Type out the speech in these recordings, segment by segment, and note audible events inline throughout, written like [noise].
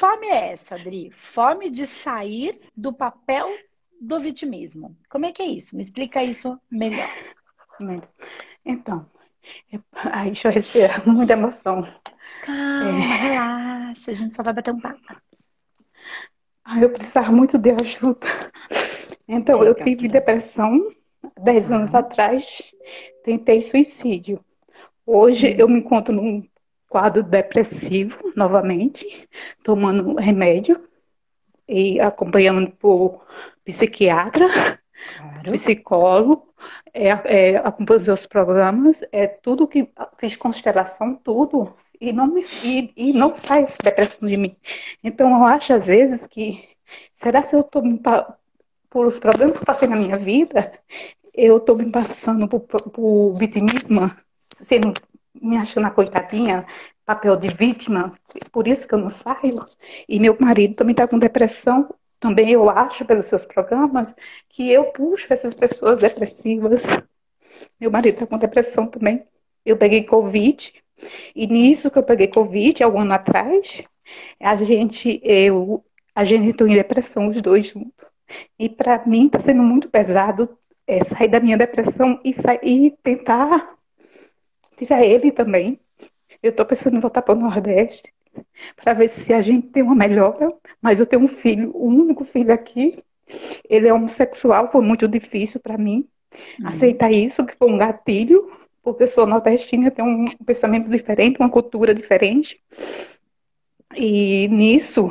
fome é essa, Adri? Fome de sair do papel do vitimismo. Como é que é isso? Me explica isso melhor. Então, ai, deixa eu respirar, [laughs] muita emoção. Calma, é... relaxa, a gente só vai bater um papo. Ai, eu precisava muito de ajuda. Então, eu tive depressão dez anos atrás, tentei suicídio. Hoje eu me encontro num quadro depressivo novamente, tomando remédio e acompanhando por psiquiatra, claro. psicólogo, é, é, acompanho os programas, é tudo que fiz constelação, tudo, e não, me, e, e não sai essa depressão de mim. Então eu acho às vezes que, será se eu estou por os problemas que passei na minha vida, eu estou me passando por, por vitimismo, sendo, me achando a coitadinha, papel de vítima, por isso que eu não saio. E meu marido também está com depressão, também eu acho, pelos seus programas, que eu puxo essas pessoas depressivas. Meu marido está com depressão também. Eu peguei Covid, e nisso que eu peguei Covid, algum ano atrás, a gente, eu, a gente entrou em depressão, os dois juntos. E para mim está sendo muito pesado é, sair da minha depressão e, e tentar tirar ele também. Eu estou pensando em voltar para o Nordeste para ver se a gente tem uma melhora. Mas eu tenho um filho, o um único filho aqui. Ele é homossexual, foi muito difícil para mim uhum. aceitar isso, que foi um gatilho, porque eu sou nordestina, tenho um pensamento diferente, uma cultura diferente. E nisso,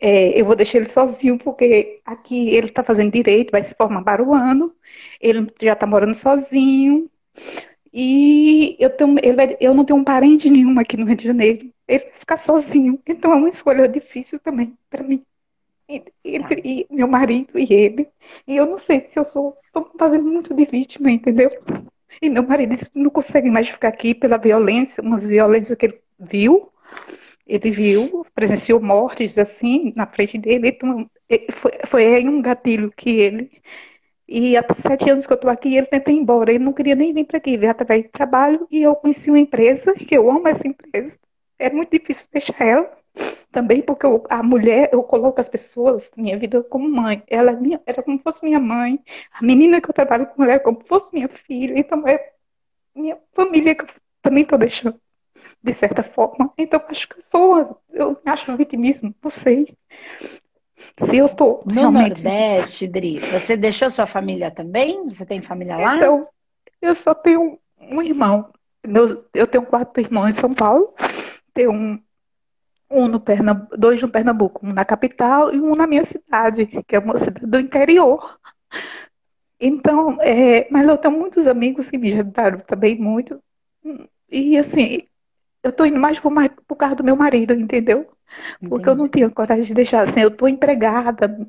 é, eu vou deixar ele sozinho, porque aqui ele está fazendo direito, vai se formar para o ano, ele já está morando sozinho. E eu, tenho, ele, eu não tenho um parente nenhum aqui no Rio de Janeiro. Ele ficar sozinho. Então é uma escolha difícil também para mim. Entre e meu marido e ele. E eu não sei se eu sou. Estou fazendo muito de vítima, entendeu? E meu marido não consegue mais ficar aqui pela violência, umas violências que ele viu. Ele viu, presenciou mortes assim na frente dele. Então, foi, foi aí um gatilho que ele e há sete anos que eu estou aqui, ele tenta ir embora. Ele não queria nem vir para aqui, veio através de trabalho. E eu conheci uma empresa, [laughs] que eu amo essa empresa. É muito difícil deixar ela. Também porque eu, a mulher, eu coloco as pessoas minha vida como mãe. Ela é minha, era como se fosse minha mãe. A menina que eu trabalho com ela é como se fosse minha filha. Então é minha família que eu também estou deixando, de certa forma. Então acho que eu sou, eu acho vitimismo, não sei. Se eu estou no realmente... Nordeste, Dri, você deixou sua família também? Você tem família lá? Então, eu só tenho um irmão. Meu, eu tenho quatro irmãos em São Paulo. Tenho um, um no Pernambuco, dois no Pernambuco, um na capital e um na minha cidade, que é uma cidade do interior. Então, é, mas eu tenho muitos amigos que me ajudaram também muito. E assim, eu tô indo mais por, por causa do meu marido, entendeu? Porque Entendi. eu não tinha coragem de deixar assim, eu estou empregada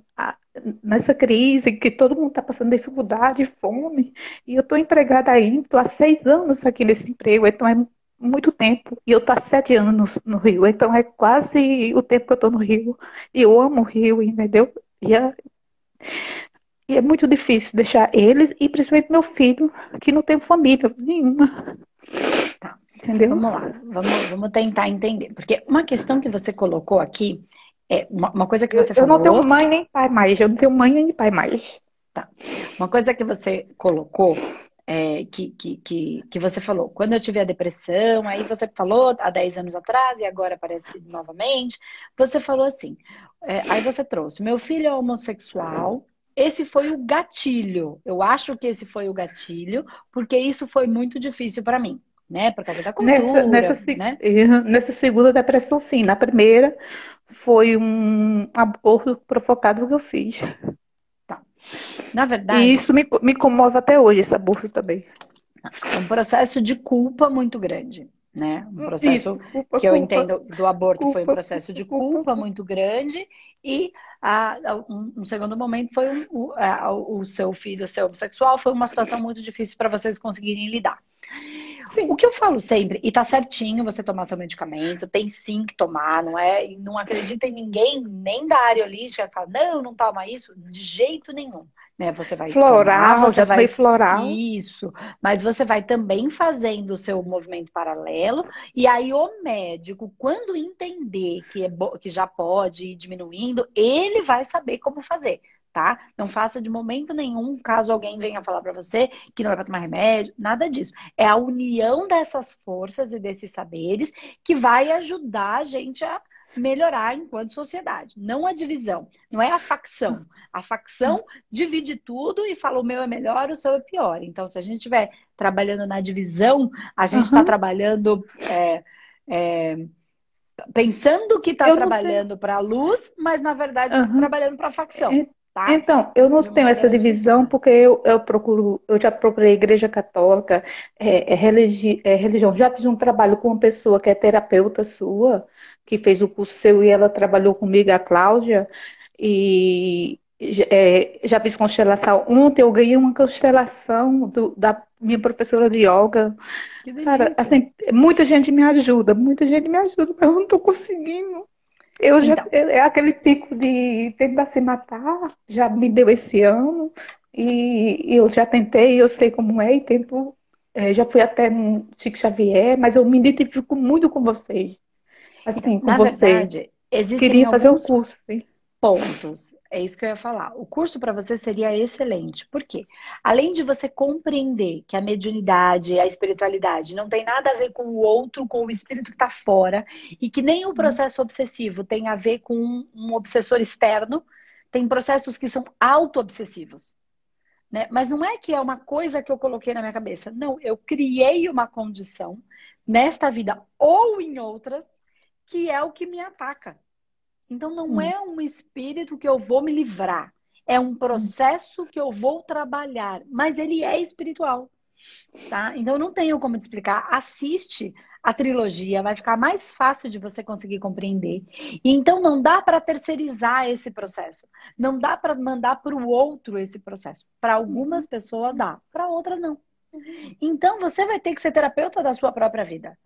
nessa crise, que todo mundo está passando dificuldade, fome, e eu estou empregada ainda, estou há seis anos aqui nesse emprego, então é muito tempo. E eu estou há sete anos no Rio, então é quase o tempo que eu estou no Rio. E eu amo o Rio, entendeu? E é, e é muito difícil deixar eles, e principalmente meu filho, que não tem família nenhuma. Tá. Entendeu? Vamos lá, vamos, vamos tentar entender. Porque uma questão que você colocou aqui é uma, uma coisa que você eu, falou. Eu não tenho mãe nem pai mais, eu não tenho mãe nem pai mais. Tá. Uma coisa que você colocou é, que, que, que, que, você falou, quando eu tive a depressão, aí você falou há 10 anos atrás e agora parece que novamente, você falou assim, é, aí você trouxe, meu filho é homossexual, esse foi o gatilho, eu acho que esse foi o gatilho, porque isso foi muito difícil para mim né? Por causa da cultura, nessa, nessa, né? nessa segunda depressão, sim. Na primeira, foi um aborto provocado que eu fiz. Tá. Na verdade... E isso me, me comove até hoje, esse aborto também. É um processo de culpa muito grande. Né? Um processo Isso, culpa, que eu culpa, entendo do aborto culpa, foi um processo de culpa muito grande e a, a, um, um, segundo momento foi um, o, a, o seu filho ser homossexual foi uma situação muito difícil para vocês conseguirem lidar. Sim. O que eu falo sempre, e tá certinho você tomar seu medicamento, tem sim que tomar, não é? E não acredita em ninguém, nem da área holística, que fala, não, não toma isso, de jeito nenhum. né? Você vai floral, tomar, você vai floral. Isso, mas você vai também fazendo o seu movimento paralelo e aí o médico, quando entender que é que já pode ir diminuindo, ele vai saber como fazer. Tá? Não faça de momento nenhum, caso alguém venha falar para você que não é para tomar remédio, nada disso. É a união dessas forças e desses saberes que vai ajudar a gente a melhorar enquanto sociedade, não a divisão, não é a facção. A facção divide tudo e fala o meu é melhor, o seu é pior. Então, se a gente estiver trabalhando na divisão, a gente está uhum. trabalhando é, é, pensando que está trabalhando para a luz, mas na verdade está uhum. trabalhando para a facção. É, tá? Então, eu não tenho essa divisão porque eu, eu procuro, eu já procurei igreja católica, é, é, religi, é, religião, já fiz um trabalho com uma pessoa que é terapeuta sua, que fez o curso seu e ela trabalhou comigo, a Cláudia, e é, já fiz constelação. Ontem eu ganhei uma constelação do, da minha professora de yoga. Cara, assim, muita gente me ajuda, muita gente me ajuda, mas eu não estou conseguindo. Eu então. já, é aquele pico de tentar se matar, já me deu esse ano, e eu já tentei, eu sei como é, e tento. É, já fui até no Chico Xavier, mas eu me identifico muito com vocês assim, com Na você. Verdade, Queria fazer o um curso. Sim. Pontos. É isso que eu ia falar. O curso para você seria excelente. Por quê? Além de você compreender que a mediunidade, a espiritualidade não tem nada a ver com o outro, com o espírito que está fora, e que nem o uhum. processo obsessivo tem a ver com um obsessor externo, tem processos que são auto-obsessivos. Né? Mas não é que é uma coisa que eu coloquei na minha cabeça. Não, eu criei uma condição nesta vida ou em outras que é o que me ataca. Então não hum. é um espírito que eu vou me livrar, é um processo que eu vou trabalhar, mas ele é espiritual. Tá? Então não tenho como te explicar. Assiste a trilogia, vai ficar mais fácil de você conseguir compreender. E então não dá para terceirizar esse processo. Não dá para mandar para o outro esse processo. Para algumas pessoas dá, para outras não. Uhum. Então você vai ter que ser terapeuta da sua própria vida.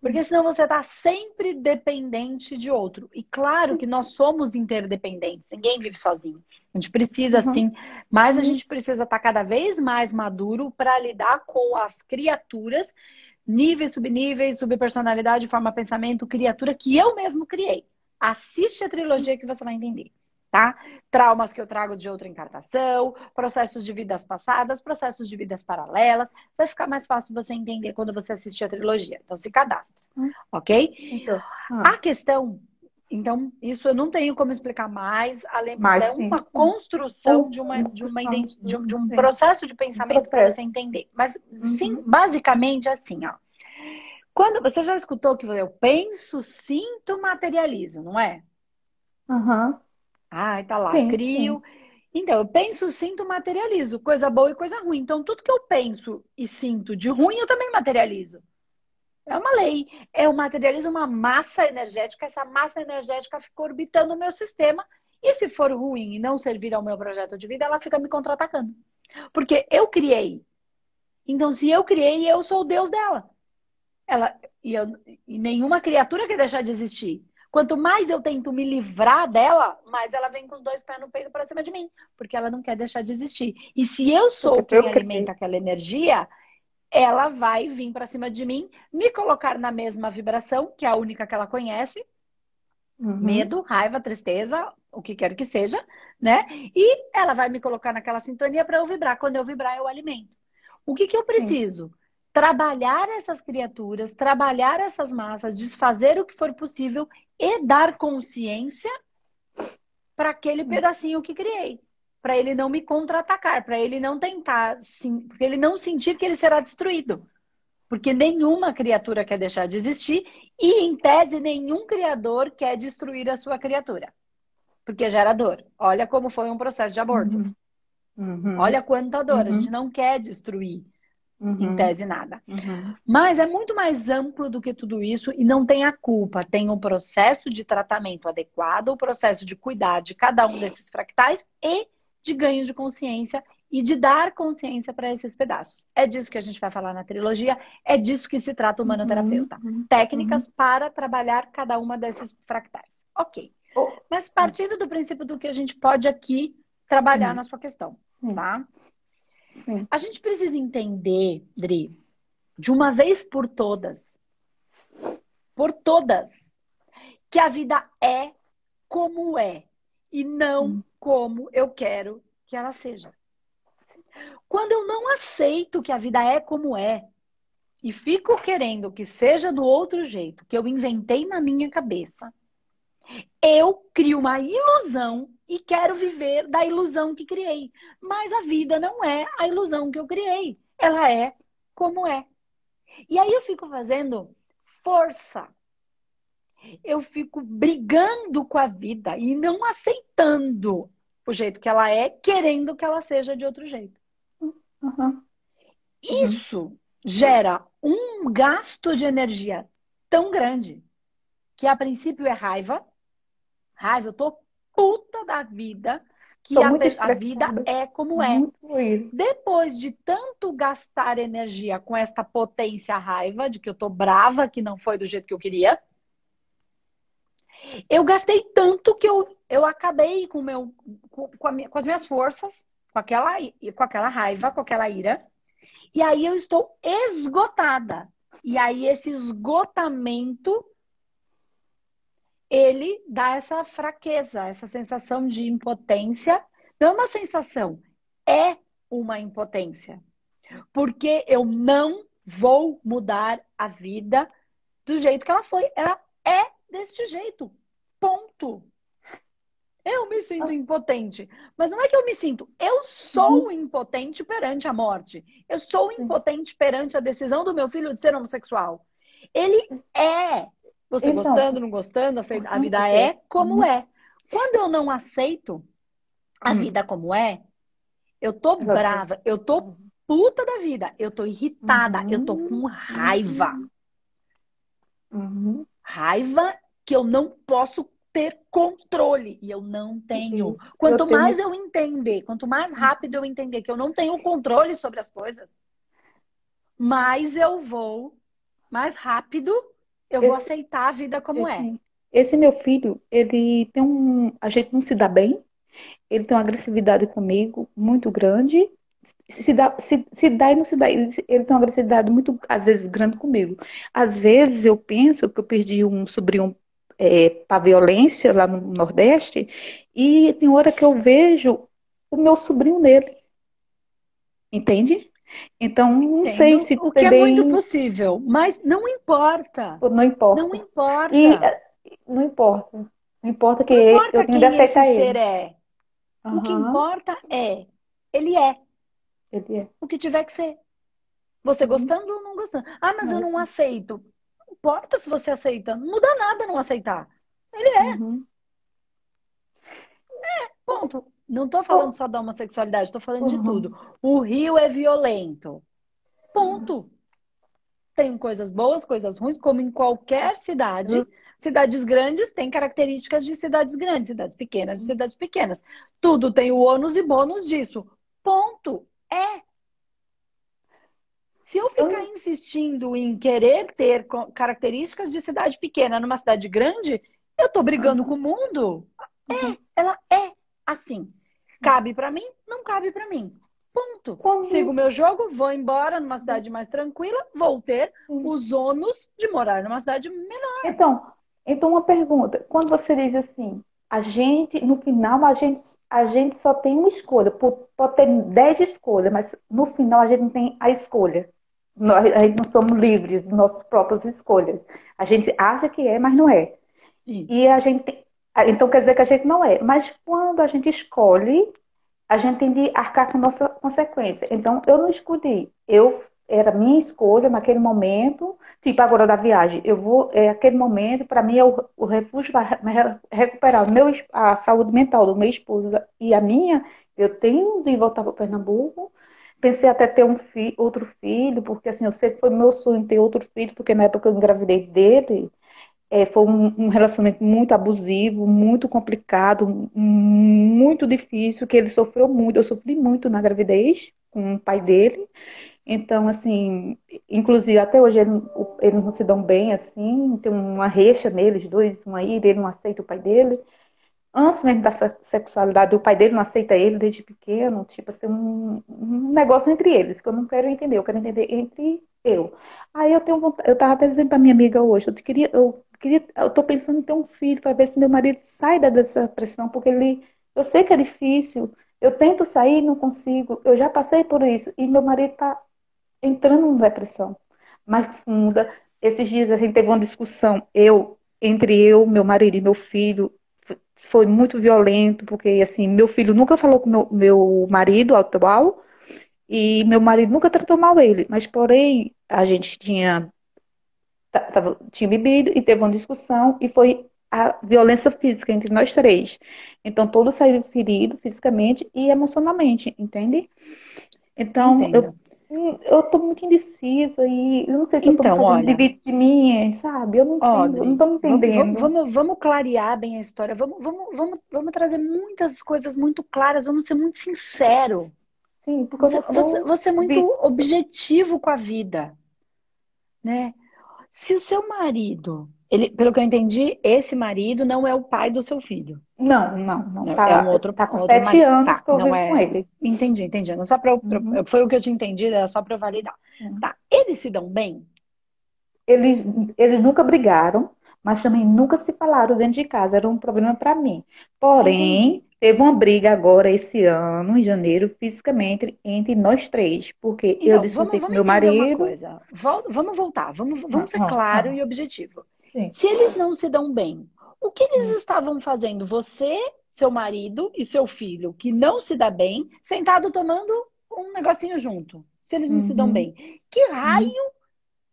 Porque senão você está sempre dependente de outro. E claro que nós somos interdependentes, ninguém vive sozinho. A gente precisa, uhum. sim, mas a gente precisa estar tá cada vez mais maduro para lidar com as criaturas, níveis, subníveis, subpersonalidade, forma, pensamento, criatura que eu mesmo criei. Assiste a trilogia que você vai entender tá? Traumas que eu trago de outra encarnação, processos de vidas passadas, processos de vidas paralelas. Vai ficar mais fácil você entender quando você assistir a trilogia. Então, se cadastra, hum. ok? Então, hum. A questão, então, isso eu não tenho como explicar mais, além de é uma sim. construção de, uma, de, uma de, um, de um processo de pensamento para você entender. Mas, sim, uhum. basicamente assim, ó. Quando você já escutou que eu penso, sinto, materializo, não é? Aham. Uhum. Ai, tá lá, sim, crio. Sim. Então, eu penso, sinto, materializo. Coisa boa e coisa ruim. Então, tudo que eu penso e sinto de ruim, eu também materializo. É uma lei. Eu materializo uma massa energética, essa massa energética fica orbitando o meu sistema. E se for ruim e não servir ao meu projeto de vida, ela fica me contra-atacando. Porque eu criei. Então, se eu criei, eu sou o Deus dela. Ela, e, eu, e nenhuma criatura quer deixar de existir. Quanto mais eu tento me livrar dela, mais ela vem com os dois pés no peito para cima de mim, porque ela não quer deixar de existir. E se eu sou quem alimenta aquela energia, ela vai vir para cima de mim, me colocar na mesma vibração, que é a única que ela conhece. Uhum. Medo, raiva, tristeza, o que quer que seja, né? E ela vai me colocar naquela sintonia para eu vibrar. Quando eu vibrar, eu alimento. O que, que eu preciso? Sim trabalhar essas criaturas, trabalhar essas massas, desfazer o que for possível e dar consciência para aquele pedacinho que criei, para ele não me contra-atacar, para ele não tentar, para ele não sentir que ele será destruído. Porque nenhuma criatura quer deixar de existir e, em tese, nenhum criador quer destruir a sua criatura. Porque gera dor. Olha como foi um processo de aborto. Uhum. Uhum. Olha quanta dor. Uhum. A gente não quer destruir. Uhum. Em tese, nada. Uhum. Mas é muito mais amplo do que tudo isso e não tem a culpa. Tem um processo de tratamento adequado, o um processo de cuidar de cada um desses fractais e de ganho de consciência e de dar consciência para esses pedaços. É disso que a gente vai falar na trilogia, é disso que se trata o manoterapeuta. Uhum. Técnicas uhum. para trabalhar cada uma desses fractais. Ok. Oh. Mas partindo do princípio do que a gente pode aqui trabalhar uhum. na sua questão. tá? Sim. A gente precisa entender, Dri, de uma vez por todas, por todas, que a vida é como é e não hum. como eu quero que ela seja. Quando eu não aceito que a vida é como é e fico querendo que seja do outro jeito, que eu inventei na minha cabeça, eu crio uma ilusão e quero viver da ilusão que criei. Mas a vida não é a ilusão que eu criei. Ela é como é. E aí eu fico fazendo força. Eu fico brigando com a vida e não aceitando o jeito que ela é, querendo que ela seja de outro jeito. Uhum. Isso gera um gasto de energia tão grande que a princípio é raiva. Raiva, eu tô puta da vida que a, a, vida é como é. Depois de tanto gastar energia com esta potência raiva, de que eu tô brava, que não foi do jeito que eu queria, eu gastei tanto que eu, eu acabei com, meu, com, com, a, com as minhas forças, com aquela, com aquela raiva, com aquela ira. E aí eu estou esgotada. E aí esse esgotamento ele dá essa fraqueza, essa sensação de impotência. Não é uma sensação, é uma impotência. Porque eu não vou mudar a vida do jeito que ela foi. Ela é deste jeito. Ponto. Eu me sinto ah. impotente. Mas não é que eu me sinto. Eu sou uhum. impotente perante a morte. Eu sou impotente perante a decisão do meu filho de ser homossexual. Ele é. Você então, gostando, não gostando, a vida é como uhum. é. Quando eu não aceito a uhum. vida como é, eu tô brava, eu tô puta da vida, eu tô irritada, eu tô com raiva. Uhum. Raiva que eu não posso ter controle. E eu não tenho. Uhum. Quanto eu mais tenho... eu entender, quanto mais rápido eu entender que eu não tenho controle sobre as coisas, mais eu vou, mais rápido eu esse, vou aceitar a vida como esse, é. Esse meu filho, ele tem um. A gente não se dá bem. Ele tem uma agressividade comigo muito grande. Se dá, se, se dá e não se dá. Ele, ele tem uma agressividade muito, às vezes, grande comigo. Às vezes eu penso que eu perdi um sobrinho é, para violência lá no Nordeste, e tem hora que eu vejo o meu sobrinho nele. Entende? Então, não Entendo. sei se. O que é muito possível, mas não importa. Não importa. Não importa. E, não importa. Não importa que não importa eu quem esse ele. ser é. Uhum. O que importa é, ele é. Ele é. O que tiver que ser. Você gostando ou não gostando. Ah, mas eu não aceito importa se você aceita. Não muda nada não aceitar. Ele é. Uhum. É, ponto. Não tô falando só da homossexualidade, tô falando uhum. de tudo. O Rio é violento. Ponto. Tem coisas boas, coisas ruins, como em qualquer cidade. Uhum. Cidades grandes têm características de cidades grandes, cidades pequenas de cidades pequenas. Tudo tem o ônus e bônus disso. Ponto. É. Se eu ficar eu... insistindo em querer ter características de cidade pequena numa cidade grande, eu tô brigando uhum. com o mundo. É, uhum. ela é assim. Cabe para mim? Não cabe para mim. Ponto. Como... Sigo o meu jogo, vou embora numa cidade mais tranquila, vou ter os ônus de morar numa cidade menor. Então, então uma pergunta. Quando você diz assim, a gente, no final, a gente, a gente só tem uma escolha. Pode ter dez escolhas, mas no final a gente não tem a escolha. Nós, a gente não somos livres de nossas próprias escolhas. A gente acha que é, mas não é. Sim. E a gente. Então quer dizer que a gente não é. Mas quando a gente escolhe, a gente tem de arcar com nossa consequência. Então eu não escolhi. Eu era minha escolha naquele momento, tipo agora da viagem. Eu vou, é aquele momento, para mim, é o, o refúgio para recuperar meu, a saúde mental do meu esposo e a minha. Eu tenho de voltar para Pernambuco Pensei até ter um fi outro filho, porque assim, eu sei que foi meu sonho ter outro filho, porque na época eu engravidei dele, é, foi um, um, relacionamento muito abusivo, muito complicado, muito difícil, que ele sofreu muito. Eu sofri muito na gravidez com o pai dele. Então, assim, inclusive até hoje eles, não se dão bem, assim, tem uma recha neles dois, uma ira, ele não aceita o pai dele. antes mesmo da sexualidade, o pai dele não aceita ele desde pequeno, tipo assim, um, um negócio entre eles, que eu não quero entender, eu quero entender entre eu. Aí eu tenho vontade, eu tava até dizendo pra minha amiga hoje, eu queria, eu queria, eu tô pensando em ter um filho para ver se meu marido sai dessa pressão, porque ele, eu sei que é difícil, eu tento sair, não consigo, eu já passei por isso, e meu marido tá entrando em depressão mais funda. Esses dias a gente teve uma discussão, eu, entre eu, meu marido e meu filho, foi muito violento, porque assim, meu filho nunca falou com meu, meu marido atual e meu marido nunca tratou mal ele, mas porém a gente tinha tava, tinha bebido e teve uma discussão e foi a violência física entre nós três. Então todos saíram feridos fisicamente e emocionalmente, entende? Então eu eu tô muito indecisa e eu não sei se então, eu tô então, olha, de mim, sabe? Eu não, entendo, eu não tô entendendo. Vamos, vamos, vamos, clarear bem a história, vamos, vamos, vamos, vamos trazer muitas coisas muito claras, vamos ser muito sincero. Sim, porque você, você, você é muito objetivo com a vida, né? Se o seu marido ele, pelo que eu entendi, esse marido não é o pai do seu filho. Não, não, não. Tá, é um outro, tá com outro sete marido. anos tá, que eu não é... com ele. Entendi, entendi. Não só pra, uhum. Foi o que eu tinha entendido, era só para validar. Uhum. Tá. Eles se dão bem? Eles, eles nunca brigaram, mas também nunca se falaram dentro de casa. Era um problema para mim. Porém, entendi. Teve uma briga agora esse ano, em janeiro, fisicamente, entre nós três. Porque então, eu discuti com meu marido. Vamos voltar, vamos, vamos ser claro e objetivo. Sim. Se eles não se dão bem, o que eles hum. estavam fazendo? Você, seu marido e seu filho, que não se dá bem, sentado tomando um negocinho junto. Se eles não uhum. se dão uhum. bem. Que raio? Uhum.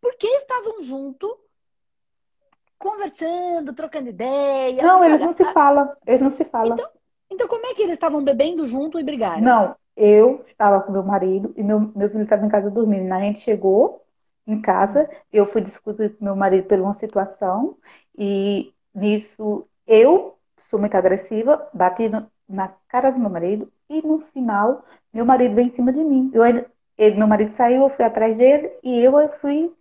Por que estavam junto? Conversando, trocando ideia. Não, eles não se falam. Eles não se falam. Então, então, como é que eles estavam bebendo junto e brigaram? Não, eu estava com meu marido e meu, meu filho estava em casa dormindo. A gente chegou, em casa. Eu fui discutir com meu marido por uma situação e nisso eu sou muito agressiva, bati no, na cara do meu marido e no final meu marido veio em cima de mim. Eu, ele, meu marido saiu, eu fui atrás dele e eu fui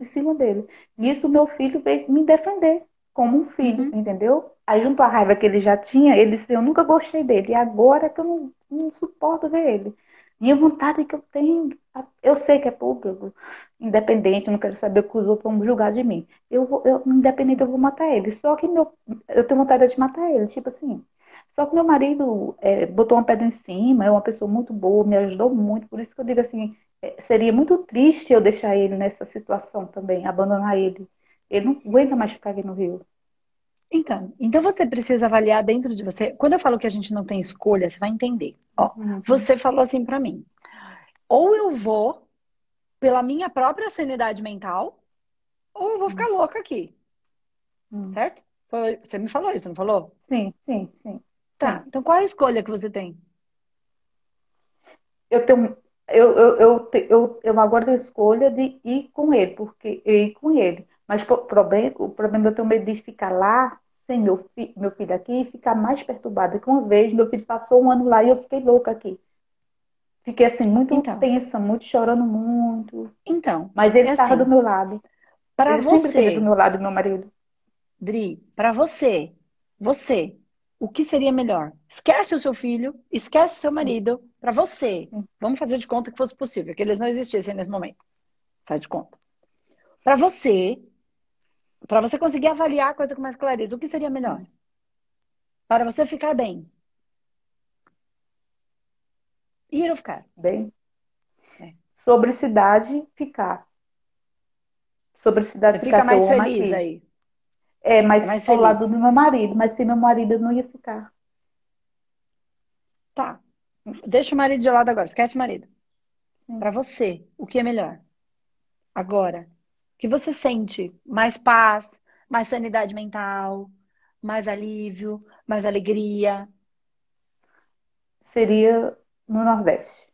em cima dele. Nisso meu filho veio me defender como um filho, uhum. entendeu? Aí junto à raiva que ele já tinha, ele disse, eu nunca gostei dele e agora que eu não, não suporto ver ele. Minha vontade que eu tenho, eu sei que é público, independente, não quero saber o que os outros vão julgar de mim. Eu, vou, eu independente, eu vou matar ele. Só que meu, eu tenho vontade de matar ele, tipo assim. Só que meu marido é, botou uma pedra em cima, é uma pessoa muito boa, me ajudou muito. Por isso que eu digo assim, é, seria muito triste eu deixar ele nessa situação também, abandonar ele. Ele não aguenta mais ficar aqui no Rio. Então, então você precisa avaliar dentro de você. Quando eu falo que a gente não tem escolha, você vai entender. Ó, uhum. você falou assim para mim: ou eu vou pela minha própria sanidade mental, ou eu vou ficar uhum. louca aqui. Uhum. Certo? Você me falou isso, não falou? Sim, sim, sim. Tá. Então qual é a escolha que você tem? Eu tenho. Eu, eu, eu, eu, eu agora tenho a escolha de ir com ele, porque eu ir com ele. Mas o problema, o problema eu tenho medo de ficar lá sem meu, fi, meu filho aqui e ficar mais perturbada. Que uma vez meu filho passou um ano lá e eu fiquei louca aqui. Fiquei assim, muito então. tensa, muito chorando muito. Então. Mas ele estava é assim, do meu lado. Para você. do meu lado, meu marido. Dri, para você, você, o que seria melhor? Esquece o seu filho, esquece o seu marido, para você. Vamos fazer de conta que fosse possível, que eles não existissem nesse momento. Faz de conta. Para você, para você conseguir avaliar a coisa com mais clareza, o que seria melhor? Para você ficar bem. Ir ou ficar? Bem. É. Sobre cidade, ficar. Sobre cidade, você ficar. Fica mais feliz aqui. aí. É, mas é mais ao feliz. lado do meu marido. Mas sem meu marido eu não ia ficar. Tá. Deixa o marido de lado agora. Esquece o marido. Para você, o que é melhor? Agora, que você sente mais paz, mais sanidade mental, mais alívio, mais alegria? Seria no Nordeste.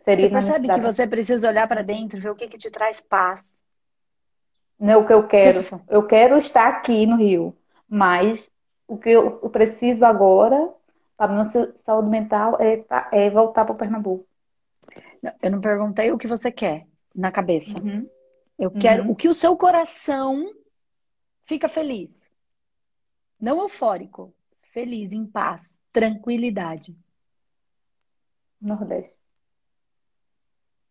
Seria você percebe que você precisa olhar para dentro, ver o que, que te traz paz. Não é o que eu quero. Isso. Eu quero estar aqui no Rio, mas o que eu preciso agora para minha saúde mental é, é voltar para o Pernambuco. Eu não perguntei o que você quer na cabeça. Uhum. Eu quero uhum. o que o seu coração fica feliz. Não eufórico. Feliz, em paz, tranquilidade. Nordeste.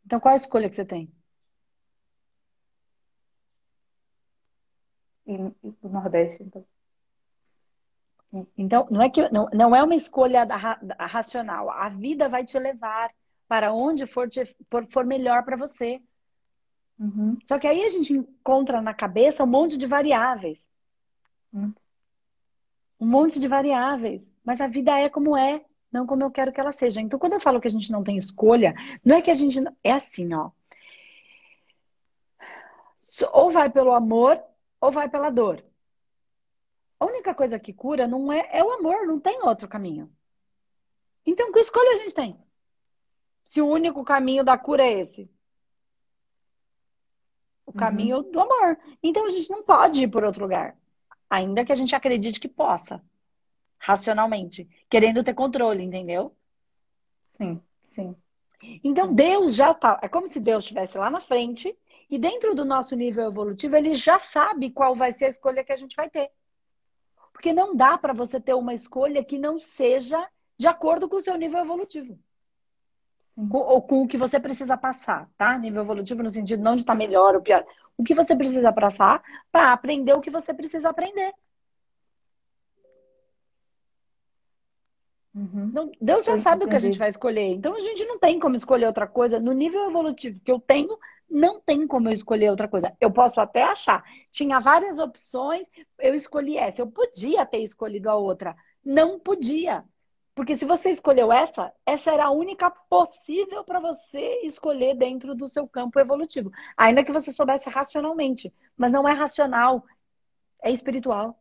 Então, qual a escolha que você tem? E, e o Nordeste, então. Então, não é que não, não é uma escolha da, da, racional. A vida vai te levar para onde for, te, for, for melhor para você. Uhum. Só que aí a gente encontra na cabeça um monte de variáveis. Uhum. Um monte de variáveis. Mas a vida é como é, não como eu quero que ela seja. Então, quando eu falo que a gente não tem escolha, não é que a gente. É assim, ó. Ou vai pelo amor, ou vai pela dor. A única coisa que cura não é, é o amor, não tem outro caminho. Então, que escolha a gente tem? Se o único caminho da cura é esse. O uhum. caminho do amor. Então, a gente não pode ir por outro lugar. Ainda que a gente acredite que possa. Racionalmente. Querendo ter controle, entendeu? Sim, sim. Então, Deus já tá. É como se Deus estivesse lá na frente. E dentro do nosso nível evolutivo, ele já sabe qual vai ser a escolha que a gente vai ter. Porque não dá para você ter uma escolha que não seja de acordo com o seu nível evolutivo. Com, ou com o que você precisa passar, tá? Nível evolutivo no sentido não de estar tá melhor ou pior. O que você precisa passar para aprender o que você precisa aprender. Uhum. Então, Deus já Eu sabe entendi. o que a gente vai escolher. Então a gente não tem como escolher outra coisa. No nível evolutivo que eu tenho, não tem como eu escolher outra coisa. Eu posso até achar. Tinha várias opções, eu escolhi essa. Eu podia ter escolhido a outra. Não podia. Porque se você escolheu essa, essa era a única possível para você escolher dentro do seu campo evolutivo. Ainda que você soubesse racionalmente. Mas não é racional, é espiritual.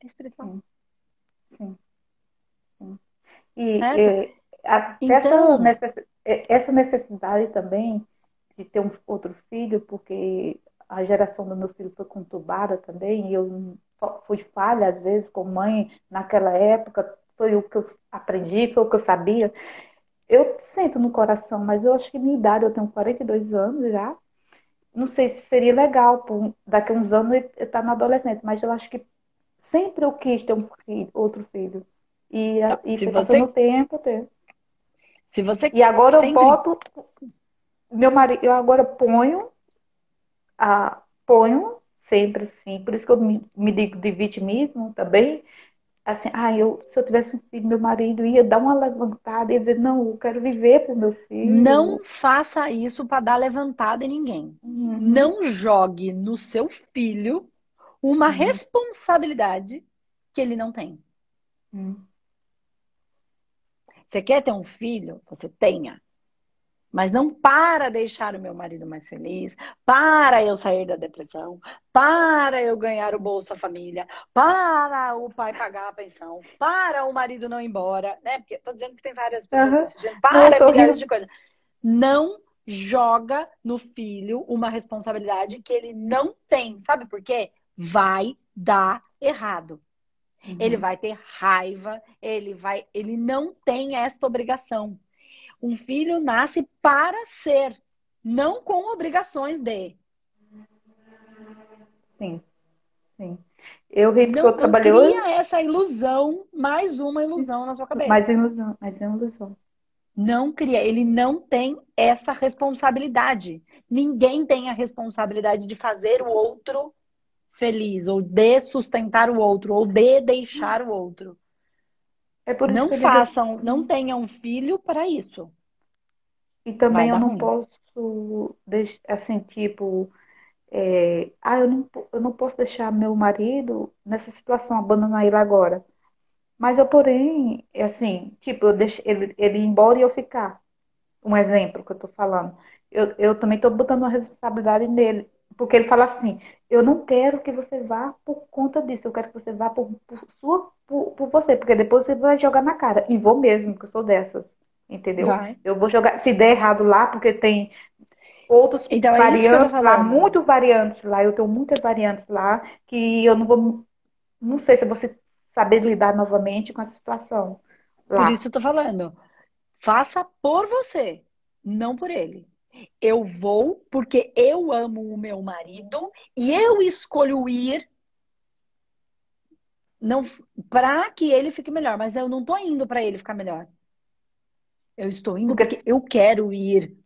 É espiritual. Sim. Sim. E, e então... essa, essa necessidade também de ter um outro filho, porque a geração do meu filho foi conturbada também, e eu fui falha às vezes com mãe naquela época, foi o que eu aprendi, foi o que eu sabia. Eu sinto no coração, mas eu acho que minha idade, eu tenho 42 anos já. Não sei se seria legal, por, daqui a uns anos eu estar na adolescente, mas eu acho que sempre eu quis ter um filho, outro filho. E, então, e se você... no tempo, ter. Se você e agora sempre... eu boto meu marido, eu agora ponho a ponho sempre assim, por isso que eu me, me digo de vitimismo também. Assim, ah, eu, se eu tivesse um filho, meu marido ia dar uma levantada e dizer, não, eu quero viver para meu filho. Não faça isso para dar levantada em ninguém. Uhum. Não jogue no seu filho uma uhum. responsabilidade que ele não tem. Uhum. Você quer ter um filho? Você tenha. Mas não para deixar o meu marido mais feliz, para eu sair da depressão, para eu ganhar o Bolsa Família, para o pai pagar a pensão, para o marido não ir embora, né? Porque tô dizendo que tem várias pessoas uhum. para milhares de coisas. Não joga no filho uma responsabilidade que ele não tem. Sabe por quê? Vai dar errado. Uhum. Ele vai ter raiva, ele vai, ele não tem esta obrigação. Um filho nasce para ser, não com obrigações de. Sim, sim. Eu vi que eu trabalhei. Não cria essa ilusão, mais uma ilusão na sua cabeça. Mais ilusão, mais uma ilusão. Não cria, ele não tem essa responsabilidade. Ninguém tem a responsabilidade de fazer o outro feliz, ou de sustentar o outro, ou de deixar o outro. É por não façam, não tenham um filho para isso. E também eu não ruim. posso, assim, tipo, é, ah, eu não, eu não posso deixar meu marido nessa situação, abandonar ele agora. Mas eu, porém, é assim, tipo, eu deixo ele, ele ir embora e eu ficar. Um exemplo que eu tô falando. Eu, eu também tô botando uma responsabilidade nele. Porque ele fala assim, eu não quero que você vá por conta disso, eu quero que você vá por, por sua, por, por, você, porque depois você vai jogar na cara. E vou mesmo, porque eu sou dessas. Entendeu? Vai. Eu vou jogar, se der errado lá, porque tem outros então, é variantes é lá, muito variantes lá, eu tenho muitas variantes lá, que eu não vou, não sei se você saber lidar novamente com essa situação. Lá. Por isso eu tô falando. Faça por você, não por ele. Eu vou porque eu amo o meu marido e eu escolho ir não para que ele fique melhor, mas eu não tô indo para ele ficar melhor. Eu estou indo porque eu quero ir.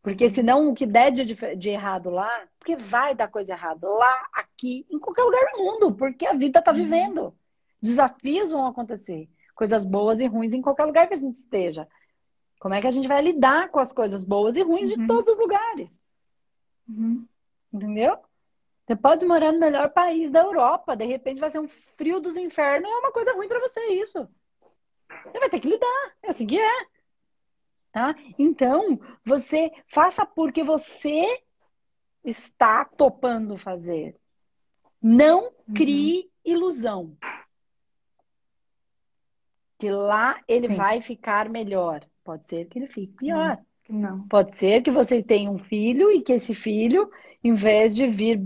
Porque senão o que der de, de errado lá, porque vai dar coisa errada lá, aqui, em qualquer lugar do mundo, porque a vida tá uhum. vivendo. Desafios vão acontecer, coisas boas e ruins em qualquer lugar que a gente esteja. Como é que a gente vai lidar com as coisas boas e ruins uhum. de todos os lugares? Uhum. Entendeu? Você pode morar no melhor país da Europa, de repente vai ser um frio dos infernos, é uma coisa ruim para você isso. Você vai ter que lidar, é assim que é. Tá? Então, você faça porque você está topando fazer. Não crie uhum. ilusão. Que lá ele Sim. vai ficar melhor. Pode ser que ele fique pior. Não. Pode ser que você tenha um filho e que esse filho, em vez de vir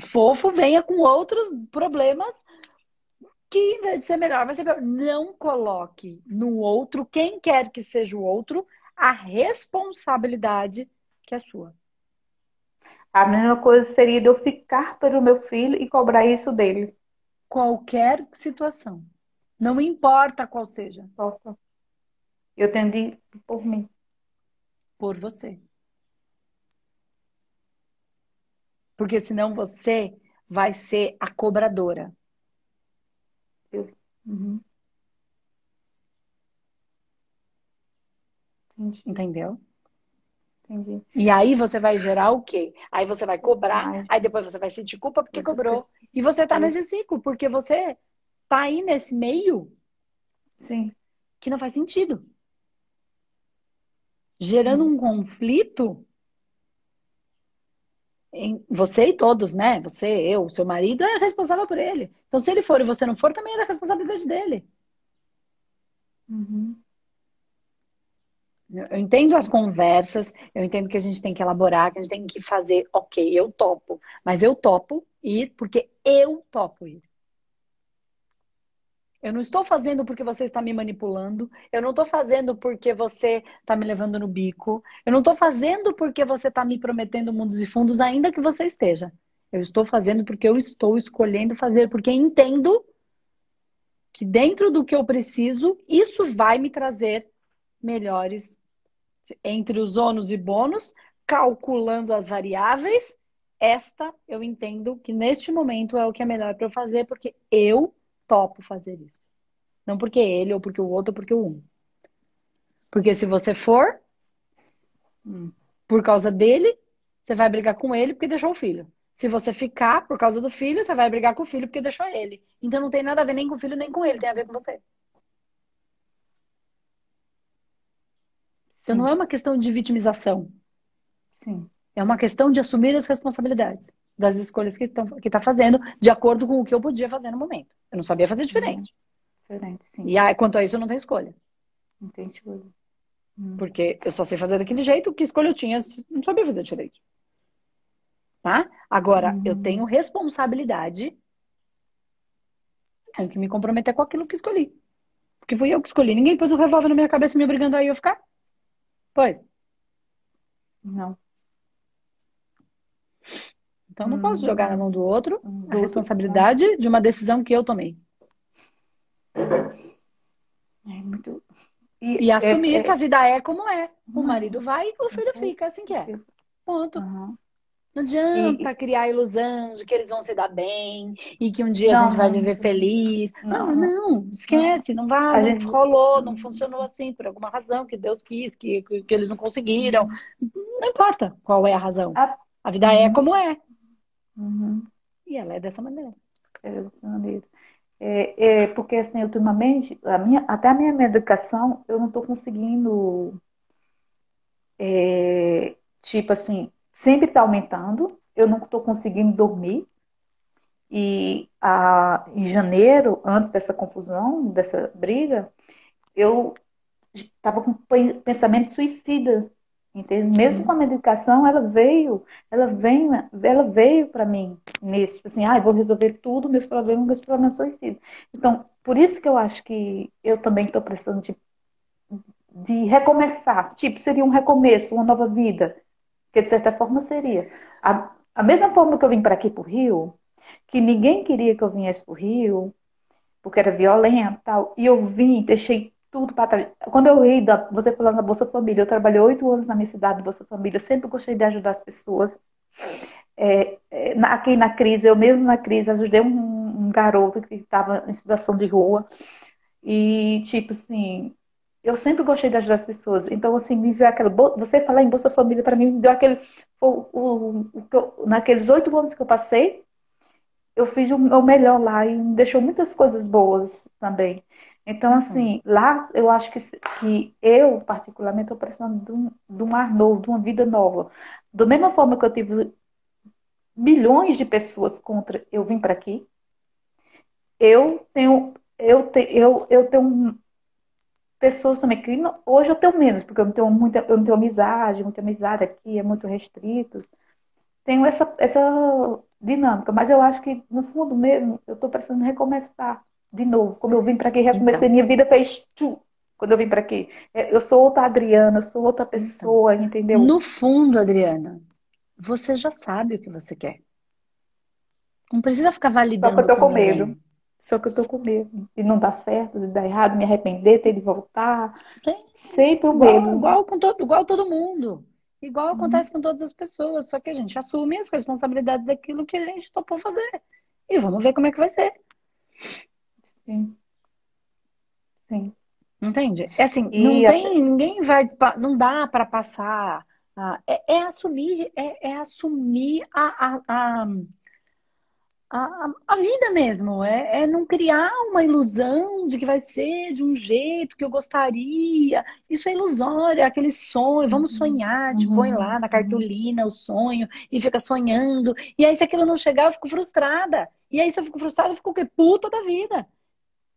fofo, venha com outros problemas que, em vez de ser melhor, vai ser pior. Não coloque no outro, quem quer que seja o outro, a responsabilidade que é sua. A mesma coisa seria de eu ficar pelo meu filho e cobrar isso dele. Qualquer situação. Não importa qual seja. Importa. Eu tendi por mim. Por você. Porque senão você vai ser a cobradora. Eu. Uhum. Entendeu? Entendi. E aí você vai gerar o quê? Aí você vai cobrar, Ai. aí depois você vai sentir culpa porque cobrou. E você tá nesse ciclo, porque você tá aí nesse meio Sim. que não faz sentido gerando um conflito em você e todos, né? Você, eu, seu marido é responsável por ele. Então, se ele for e você não for, também é da responsabilidade dele. Uhum. Eu entendo as conversas, eu entendo que a gente tem que elaborar, que a gente tem que fazer, ok, eu topo, mas eu topo ir porque eu topo ir. Eu não estou fazendo porque você está me manipulando. Eu não estou fazendo porque você está me levando no bico. Eu não estou fazendo porque você está me prometendo mundos e fundos, ainda que você esteja. Eu estou fazendo porque eu estou escolhendo fazer, porque entendo que dentro do que eu preciso, isso vai me trazer melhores entre os ônus e bônus, calculando as variáveis. Esta eu entendo que neste momento é o que é melhor para eu fazer, porque eu topo fazer isso. Não porque ele, ou porque o outro, ou porque o um. Porque se você for, hum, por causa dele, você vai brigar com ele porque deixou o filho. Se você ficar por causa do filho, você vai brigar com o filho porque deixou ele. Então não tem nada a ver nem com o filho nem com ele, tem a ver com você. Então não é uma questão de vitimização. Sim. É uma questão de assumir as responsabilidades das escolhas que está que tá fazendo, de acordo com o que eu podia fazer no momento. Eu não sabia fazer diferente. Diferente, sim. E aí, quanto a isso, eu não tenho escolha. Não tem escolha. Porque eu só sei fazer daquele jeito, que escolha eu tinha, não sabia fazer diferente. Tá? Agora, eu tenho responsabilidade, tenho que me comprometer com aquilo que escolhi. Porque fui eu que escolhi. Ninguém pôs um revólver na minha cabeça me obrigando a eu ficar. Pois. Não. Então, não posso jogar na mão do outro a responsabilidade de uma decisão que eu tomei. É muito. E, e assumir é, é... que a vida é como é. O uhum. marido vai e o filho uhum. fica, assim que é. Ponto. Uhum. Não adianta e... criar a ilusão de que eles vão se dar bem e que um dia não, a gente vai viver feliz. Não, não, não esquece, não vai, não gente... rolou, não funcionou assim por alguma razão que Deus quis, que, que, que eles não conseguiram. Não importa qual é a razão. A, a vida é uhum. como é. Uhum. E ela é dessa maneira. É dessa maneira. É, é, porque, assim, ultimamente, a minha, até a minha medicação, eu não estou conseguindo. É, tipo assim, sempre está aumentando, eu não estou conseguindo dormir. E a, em janeiro, antes dessa confusão, dessa briga, eu estava com pensamento suicida. Entende? Mesmo com a medicação, ela veio, ela vem, ela veio para mim nesse, assim, ah, vou resolver tudo, meus problemas, meus problemas suicidas. Então, por isso que eu acho que eu também estou precisando de, de recomeçar. Tipo, seria um recomeço, uma nova vida. Que de certa forma seria. A, a mesma forma que eu vim para aqui para o Rio, que ninguém queria que eu viesse para o Rio, porque era violento tal. E eu vim, deixei tudo para trás. Quando eu ri, da, você falando da Bolsa Família, eu trabalhei oito anos na minha cidade, Bolsa Família, sempre gostei de ajudar as pessoas. É, é, aqui na crise, eu mesmo na crise, ajudei um, um garoto que estava em situação de rua. E, tipo assim, eu sempre gostei de ajudar as pessoas. Então, assim, me deu aquela. Você falar em Bolsa Família, para mim, me deu aquele. O, o, o, naqueles oito anos que eu passei, eu fiz o melhor lá e me deixou muitas coisas boas também. Então, uhum. assim, lá eu acho que, que eu, particularmente, estou precisando de um, de um ar novo, de uma vida nova. Da mesma forma que eu tive milhões de pessoas contra eu vim para aqui, eu tenho, eu, te, eu, eu tenho pessoas também que hoje eu tenho menos, porque eu não tenho muita, eu não tenho amizade, muita amizade aqui, é muito restrito. Tenho essa, essa dinâmica, mas eu acho que no fundo mesmo eu estou precisando recomeçar de novo. Como eu vim para aqui, recomecei, então. minha vida fez tchu, quando eu vim para aqui. É, eu sou outra Adriana, sou outra então. pessoa, então, entendeu? No fundo, Adriana, você já sabe o que você quer. Não precisa ficar validando. Só que eu tô com medo. Só que eu tô com medo de não dar certo, de dar errado, me arrepender, ter de voltar. Sim. Sempre o medo. Igual, com todo, igual todo mundo. Igual uhum. acontece com todas as pessoas. Só que a gente assume as responsabilidades daquilo que a gente topou fazer. E vamos ver como é que vai ser. Sim. Sim. Entende? É assim, e não tem, ninguém vai, não dá para passar. é, é, assumir, é, é assumir a, a, a a, a vida mesmo, é, é não criar uma ilusão de que vai ser de um jeito que eu gostaria. Isso é ilusório, é aquele sonho, vamos uhum. sonhar, te uhum. põe lá na cartolina o sonho e fica sonhando. E aí, se aquilo não chegar, eu fico frustrada. E aí, se eu fico frustrada, eu fico o quê? Puta da vida.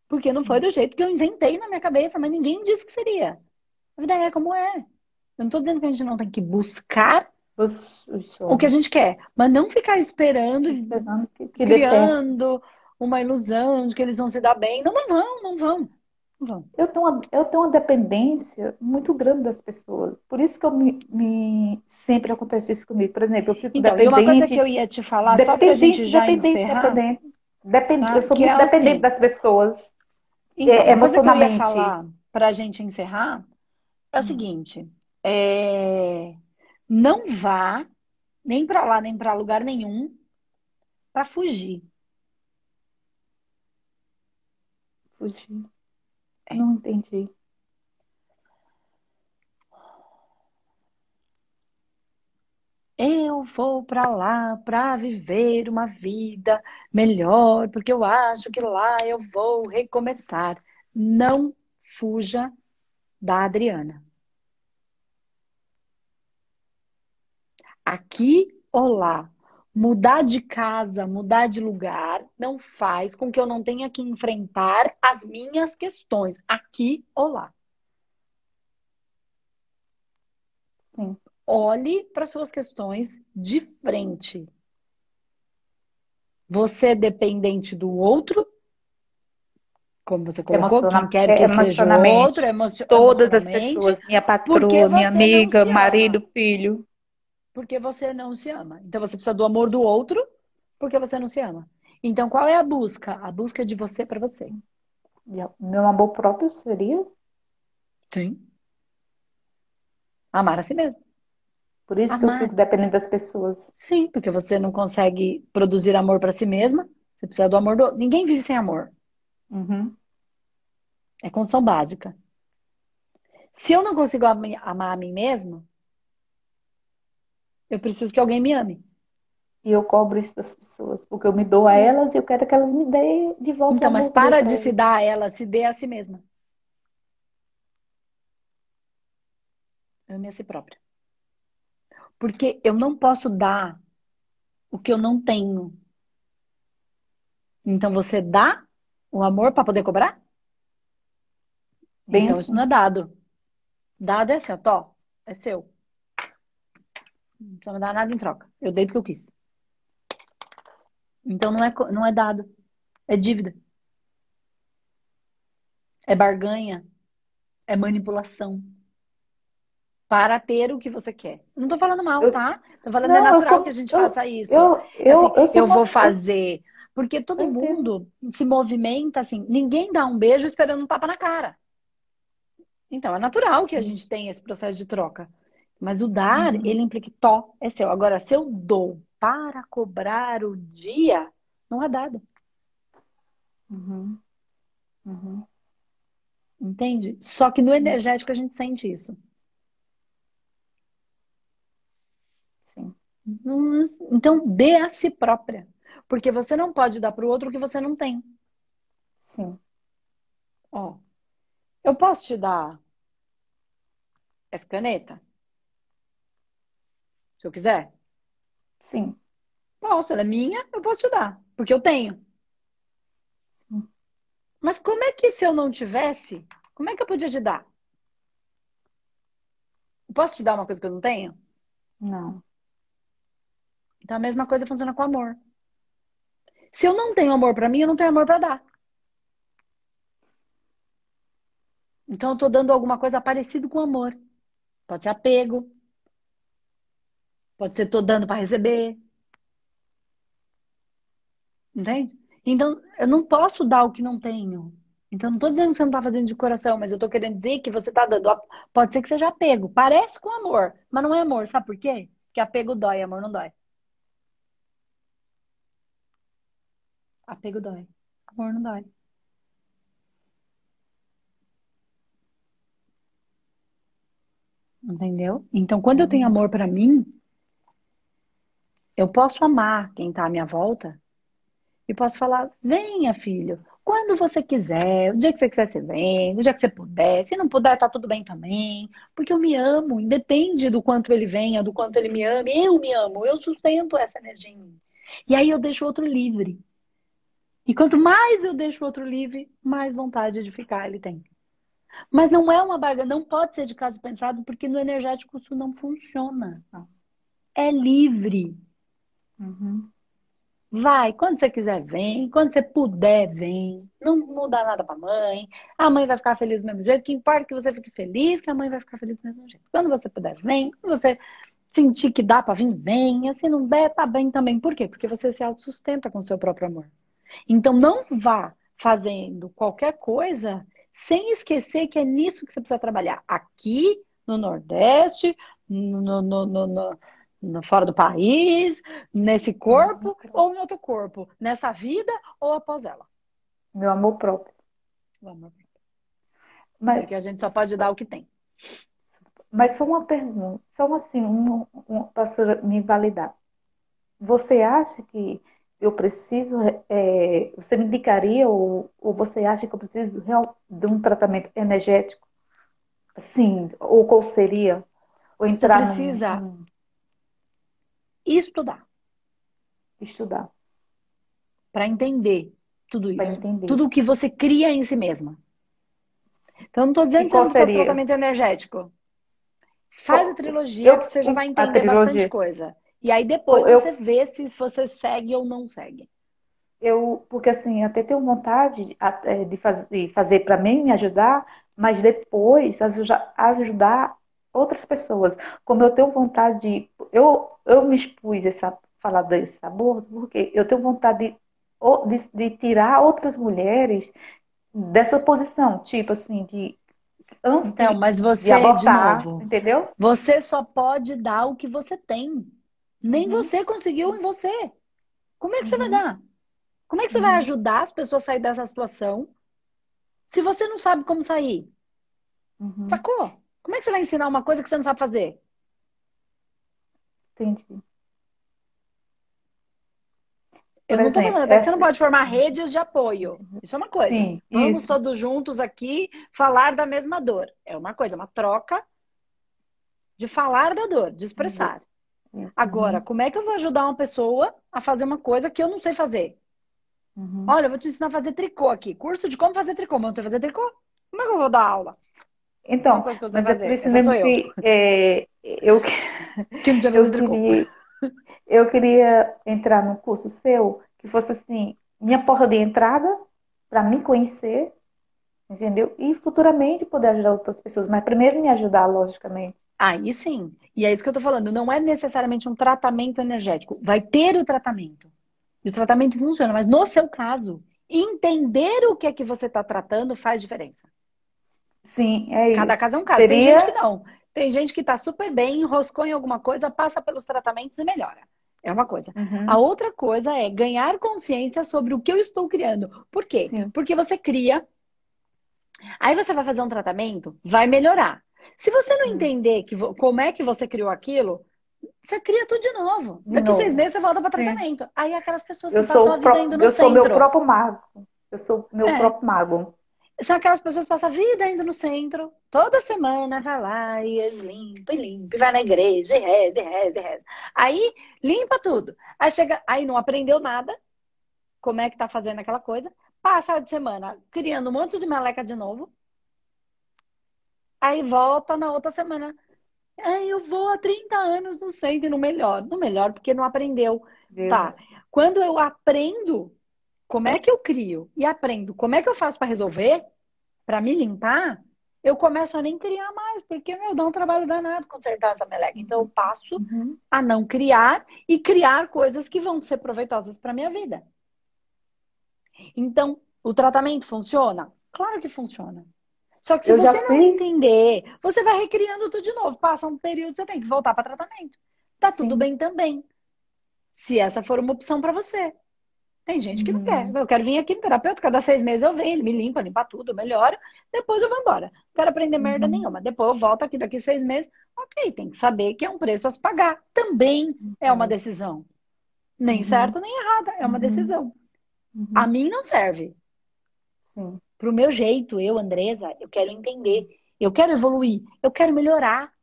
Porque não foi do jeito que eu inventei na minha cabeça, mas ninguém disse que seria. A vida é como é. Eu não tô dizendo que a gente não tem que buscar o que a gente quer, mas não ficar esperando, esperando que, que criando uma ilusão de que eles vão se dar bem. Não, não vão, não vão. Não vão. Eu, tenho uma, eu tenho uma dependência muito grande das pessoas. Por isso que eu me, me sempre acontece isso comigo. Por exemplo, eu fico então, dependente. E uma coisa que eu ia te falar, só pra gente já encerrar. Dependente, dependente, ah, eu sou muito é dependente assim, das pessoas. Então, é, uma coisa que eu ia falar pra gente encerrar é o hum. seguinte. É não vá nem para lá, nem para lugar nenhum para fugir. Fugir. É. Não entendi. Eu vou para lá para viver uma vida melhor, porque eu acho que lá eu vou recomeçar. Não fuja da Adriana. aqui ou lá. Mudar de casa, mudar de lugar, não faz com que eu não tenha que enfrentar as minhas questões, aqui ou lá. Sim. Olhe para suas questões de frente. Você é dependente do outro, como você colocou, quem quer que seja o outro, emocio Todas as pessoas, minha patroa, minha amiga, marido, filho porque você não se ama. Então você precisa do amor do outro porque você não se ama. Então qual é a busca? A busca é de você para você. Meu amor próprio seria? Sim. Amar a si mesmo. Por isso Amar. que eu fico dependendo das pessoas. Sim, porque você não consegue produzir amor para si mesma. Você precisa do amor do outro. Ninguém vive sem amor. Uhum. É condição básica. Se eu não consigo amar a mim mesmo, eu preciso que alguém me ame. E eu cobro isso das pessoas, porque eu me dou a elas e eu quero que elas me deem de volta. Então, mas para de se dar a elas, se dê a si mesma. Ame a si própria. Porque eu não posso dar o que eu não tenho. Então você dá o amor para poder cobrar? Bem então assim. isso não é dado. Dado é assim, ó, tó, é seu. Não precisa me dar nada em troca. Eu dei porque eu quis. Então não é, não é dado. É dívida. É barganha. É manipulação. Para ter o que você quer. Não tô falando mal, eu, tá? Tô falando não, é natural sou, que a gente eu, faça isso. Eu, eu, assim, eu, vou fazer. Porque todo mundo se movimenta assim. Ninguém dá um beijo esperando um tapa na cara. Então, é natural que a gente tenha esse processo de troca. Mas o dar, uhum. ele implica to, é seu. Agora, se eu dou para cobrar o dia, não é dado. Uhum. Uhum. Entende? Só que no energético a gente sente isso. Sim. Então, dê a si própria. Porque você não pode dar para o outro o que você não tem. Sim. Ó, eu posso te dar essa caneta? Se eu quiser? Sim. Posso, ela é minha, eu posso te dar, porque eu tenho. Sim. Mas como é que se eu não tivesse, como é que eu podia te dar? posso te dar uma coisa que eu não tenho? Não. Então a mesma coisa funciona com amor. Se eu não tenho amor para mim, eu não tenho amor para dar. Então eu tô dando alguma coisa parecida com amor. Pode ser apego. Pode ser tô dando para receber. Entende? Então, eu não posso dar o que não tenho. Então, não estou dizendo que você não está fazendo de coração, mas eu estou querendo dizer que você está dando. Pode ser que seja apego. Parece com amor, mas não é amor. Sabe por quê? Porque apego dói, amor não dói. Apego dói. Amor não dói. Entendeu? Então, quando eu tenho amor para mim, eu posso amar quem está à minha volta e posso falar: venha, filho, quando você quiser, o dia que você quiser, você vem, o dia que você puder. Se não puder, tá tudo bem também. Porque eu me amo, independe do quanto ele venha, do quanto ele me ame, eu me amo, eu sustento essa energia em mim. E aí eu deixo o outro livre. E quanto mais eu deixo o outro livre, mais vontade de ficar ele tem. Mas não é uma barganha, não pode ser de caso pensado, porque no energético isso não funciona. É livre. Uhum. Vai, quando você quiser, vem. Quando você puder, vem. Não muda nada pra mãe. A mãe vai ficar feliz do mesmo jeito. Que importa é que você fique feliz, que a mãe vai ficar feliz do mesmo jeito. Quando você puder, vem. Quando você sentir que dá pra vir, venha. Se não der, tá bem também. Por quê? Porque você se autossustenta com o seu próprio amor. Então, não vá fazendo qualquer coisa sem esquecer que é nisso que você precisa trabalhar. Aqui, no Nordeste, no, no, no, no fora do país, nesse corpo ou em outro corpo, nessa vida ou após ela. Meu amor próprio. O amor próprio. Mas, Porque a gente só pode dar o que tem. Mas só uma pergunta, só assim, um, um, para me validar. Você acha que eu preciso, é, você me indicaria ou, ou você acha que eu preciso de um tratamento energético? Sim, ou qual seria? Ou entrar você precisa num... estudar. Estudar. Para entender tudo isso. Entender. Tudo o que você cria em si mesma. Então, não estou dizendo que você não precisa de tratamento energético. Faz a trilogia eu, que você já vai entender bastante coisa. E aí depois eu, você vê se você segue ou não segue. Eu, porque assim, até tenho vontade é, de, faz, de fazer para mim, me ajudar, mas depois ajudar outras pessoas. Como eu tenho vontade de. Eu, eu me expus essa, falar desse aborto, porque eu tenho vontade de, de, de tirar outras mulheres dessa posição, tipo assim, de antes então, mas você, de abortar, de novo, entendeu? Você só pode dar o que você tem. Nem uhum. você conseguiu em você. Como é que uhum. você vai uhum. dar? Como é que você uhum. vai ajudar as pessoas a sair dessa situação se você não sabe como sair? Uhum. Sacou? Como é que você vai ensinar uma coisa que você não sabe fazer? Entendi. Eu Por não estou falando, até que você não pode formar redes de apoio. Uhum. Isso é uma coisa. Sim, Vamos isso. todos juntos aqui falar da mesma dor. É uma coisa, uma troca de falar da dor, de expressar. Uhum. Agora, como é que eu vou ajudar uma pessoa a fazer uma coisa que eu não sei fazer? Uhum. Olha, eu vou te ensinar a fazer tricô aqui. Curso de como fazer tricô. Mas eu não sei fazer tricô. Como é que eu vou dar aula? Então, mas é por isso mesmo que é, eu, que [laughs] eu, queria, eu queria entrar num curso seu que fosse assim, minha porta de entrada para me conhecer, entendeu? E futuramente poder ajudar outras pessoas, mas primeiro me ajudar, logicamente. Aí sim. E é isso que eu tô falando. Não é necessariamente um tratamento energético. Vai ter o tratamento. E o tratamento funciona. Mas no seu caso, entender o que é que você está tratando faz diferença. Sim, é isso. Cada caso é um caso. Seria... Tem gente que não. Tem gente que está super bem, enroscou em alguma coisa, passa pelos tratamentos e melhora. É uma coisa. Uhum. A outra coisa é ganhar consciência sobre o que eu estou criando. Por quê? Sim. Porque você cria. Aí você vai fazer um tratamento, vai melhorar. Se você não uhum. entender que, como é que você criou aquilo, você cria tudo de novo. Daqui de seis meses você volta para tratamento. Sim. Aí aquelas pessoas que eu passam a vida indo no eu centro. Eu sou meu próprio mago. Eu sou meu é. próprio mago. São aquelas pessoas que passam a vida indo no centro, toda semana vai lá e limpa e limpa, e vai na igreja, e reza, e reza, e reza. Aí limpa tudo. Aí chega, aí não aprendeu nada, como é que tá fazendo aquela coisa, passa de semana criando um monte de meleca de novo. Aí volta na outra semana. Aí eu vou há 30 anos no centro no melhor. No melhor, porque não aprendeu. Deus. Tá. Quando eu aprendo como é que eu crio e aprendo como é que eu faço para resolver, para me limpar, eu começo a nem criar mais, porque meu, dá um trabalho danado consertar essa meleca. Então eu passo uhum. a não criar e criar coisas que vão ser proveitosas para minha vida. Então, o tratamento funciona? Claro que funciona. Só que se eu você não entender, você vai recriando tudo de novo. Passa um período, você tem que voltar para tratamento. Tá Sim. tudo bem também. Se essa for uma opção para você. Tem gente que não quer. Uhum. Eu quero vir aqui no terapeuta, cada seis meses eu venho, ele me limpa, limpa tudo, melhora, depois eu vou embora. Não quero aprender merda uhum. nenhuma. Depois eu volto aqui daqui seis meses. Ok, tem que saber que é um preço a se pagar. Também é uma uhum. decisão. Nem certa, nem errada. É uma decisão. A mim não serve. Sim. Pro meu jeito, eu, Andresa, eu quero entender. Eu quero evoluir. Eu quero melhorar.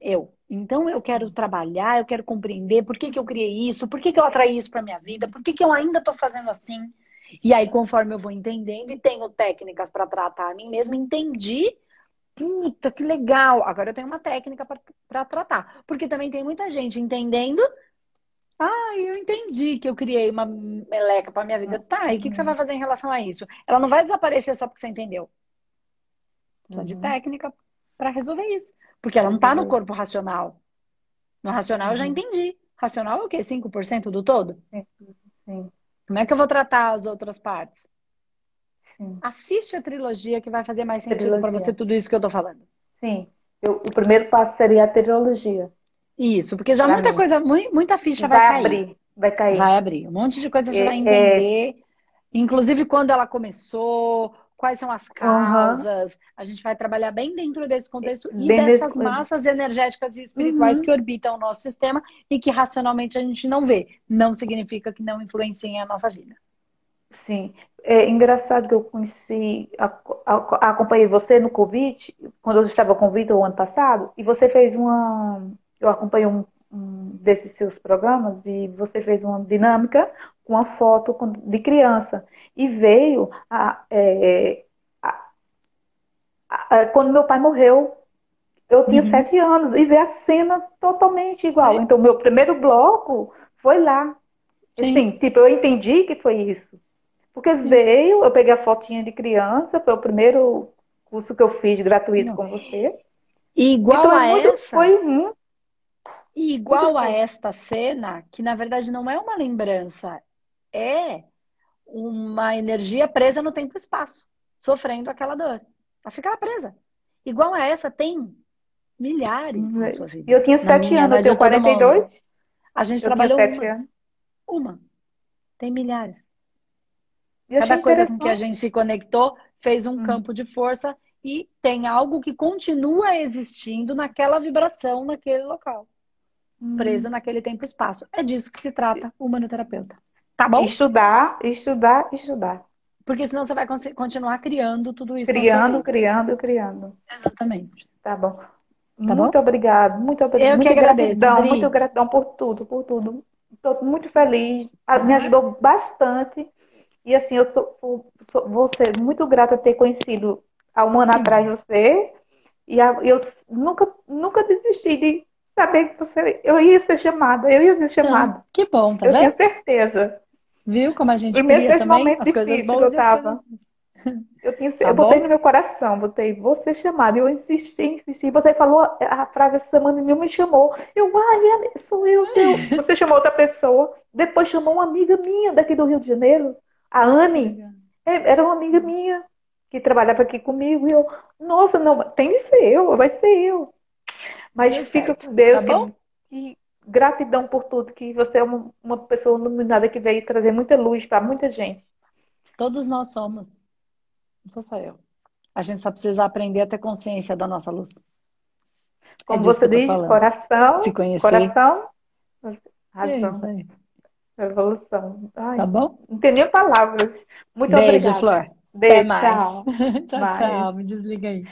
Eu. Então eu quero trabalhar, eu quero compreender por que, que eu criei isso, por que, que eu atraí isso para minha vida, por que, que eu ainda estou fazendo assim. E aí, conforme eu vou entendendo e tenho técnicas para tratar a mim mesma, entendi. Puta, que legal! Agora eu tenho uma técnica para tratar. Porque também tem muita gente entendendo. Ah, eu entendi que eu criei uma meleca para minha vida. Tá, e o que, que, você vai fazer em relação a isso? Ela não vai desaparecer só porque você entendeu. Precisa uhum. de técnica para resolver isso. Porque ela não está no corpo racional. No racional eu já uhum. entendi. Racional é o quê? 5% do todo? Sim. Como é que eu vou tratar as outras partes? Sim. Assiste a trilogia que vai fazer mais sentido para você tudo isso que eu estou falando. Sim. Eu, o primeiro passo seria a trilogia. Isso, porque já pra muita mim. coisa, muita ficha vai, vai cair. Abrir, vai cair. Vai abrir. Um monte de coisa você é, vai entender. É... Inclusive quando ela começou, quais são as causas. Uhum. A gente vai trabalhar bem dentro desse contexto e dessas massas energéticas e espirituais uhum. que orbitam o nosso sistema e que racionalmente a gente não vê. Não significa que não influenciem a nossa vida. Sim. É engraçado que eu conheci, acompanhei você no Covid, quando eu estava com o Vitor o ano passado, e você fez uma. Eu acompanhei um, um desses seus programas e você fez uma dinâmica com uma foto de criança e veio a, é, a, a, quando meu pai morreu. Eu tinha uhum. sete anos e ver a cena totalmente igual. Então, meu primeiro bloco foi lá. Sim. Assim, tipo, eu entendi que foi isso. Porque Sim. veio, eu peguei a fotinha de criança, foi o primeiro curso que eu fiz gratuito Não. com você. E igual então, a muito, essa. Foi um, e igual a esta cena, que na verdade não é uma lembrança, é uma energia presa no tempo e espaço, sofrendo aquela dor. Pra ficar presa. Igual a essa, tem milhares na sua vida. E eu tinha sete anos, eu tenho 42. A gente eu trabalhou uma. Uma. Tem milhares. Cada coisa com que a gente se conectou fez um hum. campo de força e tem algo que continua existindo naquela vibração, naquele local. Hum. Preso naquele tempo e espaço. É disso que se trata o humanoterapeuta. Tá bom? Estudar, estudar, estudar. Porque senão você vai continuar criando tudo isso. Criando, criando, criando. Exatamente. Tá bom. Tá muito bom? obrigado, muito obrigado. Eu muito que agradeço. Gratidão, muito gratidão por tudo, por tudo. Estou muito feliz. Me ajudou bastante. E assim, eu sou, sou, vou ser muito grata ter conhecido há um ano atrás você. E eu nunca, nunca desisti de saber que você, eu ia ser chamada, eu ia ser chamada. que bom, tá eu vendo? tenho certeza. Viu como a gente queria também as coisas boas eu tava. Eu, tinha, [laughs] tá eu botei no meu coração, botei você chamado. Eu insisti, insisti. Você falou a frase essa semana e me chamou. Eu, ai, sou eu, sou eu. [laughs] Você chamou outra pessoa. Depois chamou uma amiga minha daqui do Rio de Janeiro, a Anne. É, era uma amiga minha que trabalhava aqui comigo. E eu, nossa, não, tem que ser eu, vai ser eu. Mas é fica com Deus. Tá que, gratidão por tudo, que você é uma, uma pessoa iluminada que veio trazer muita luz para muita gente. Todos nós somos. Não sou só eu. A gente só precisa aprender a ter consciência da nossa luz. Como é você diz, coração, Se conhecer. coração, razão. É Evolução. Ai, tá bom? Não tem nem palavras. Muito Beijo, obrigada. Flor. Beijo, Até mais. tchau. [laughs] tchau, tchau. Me desliga aí.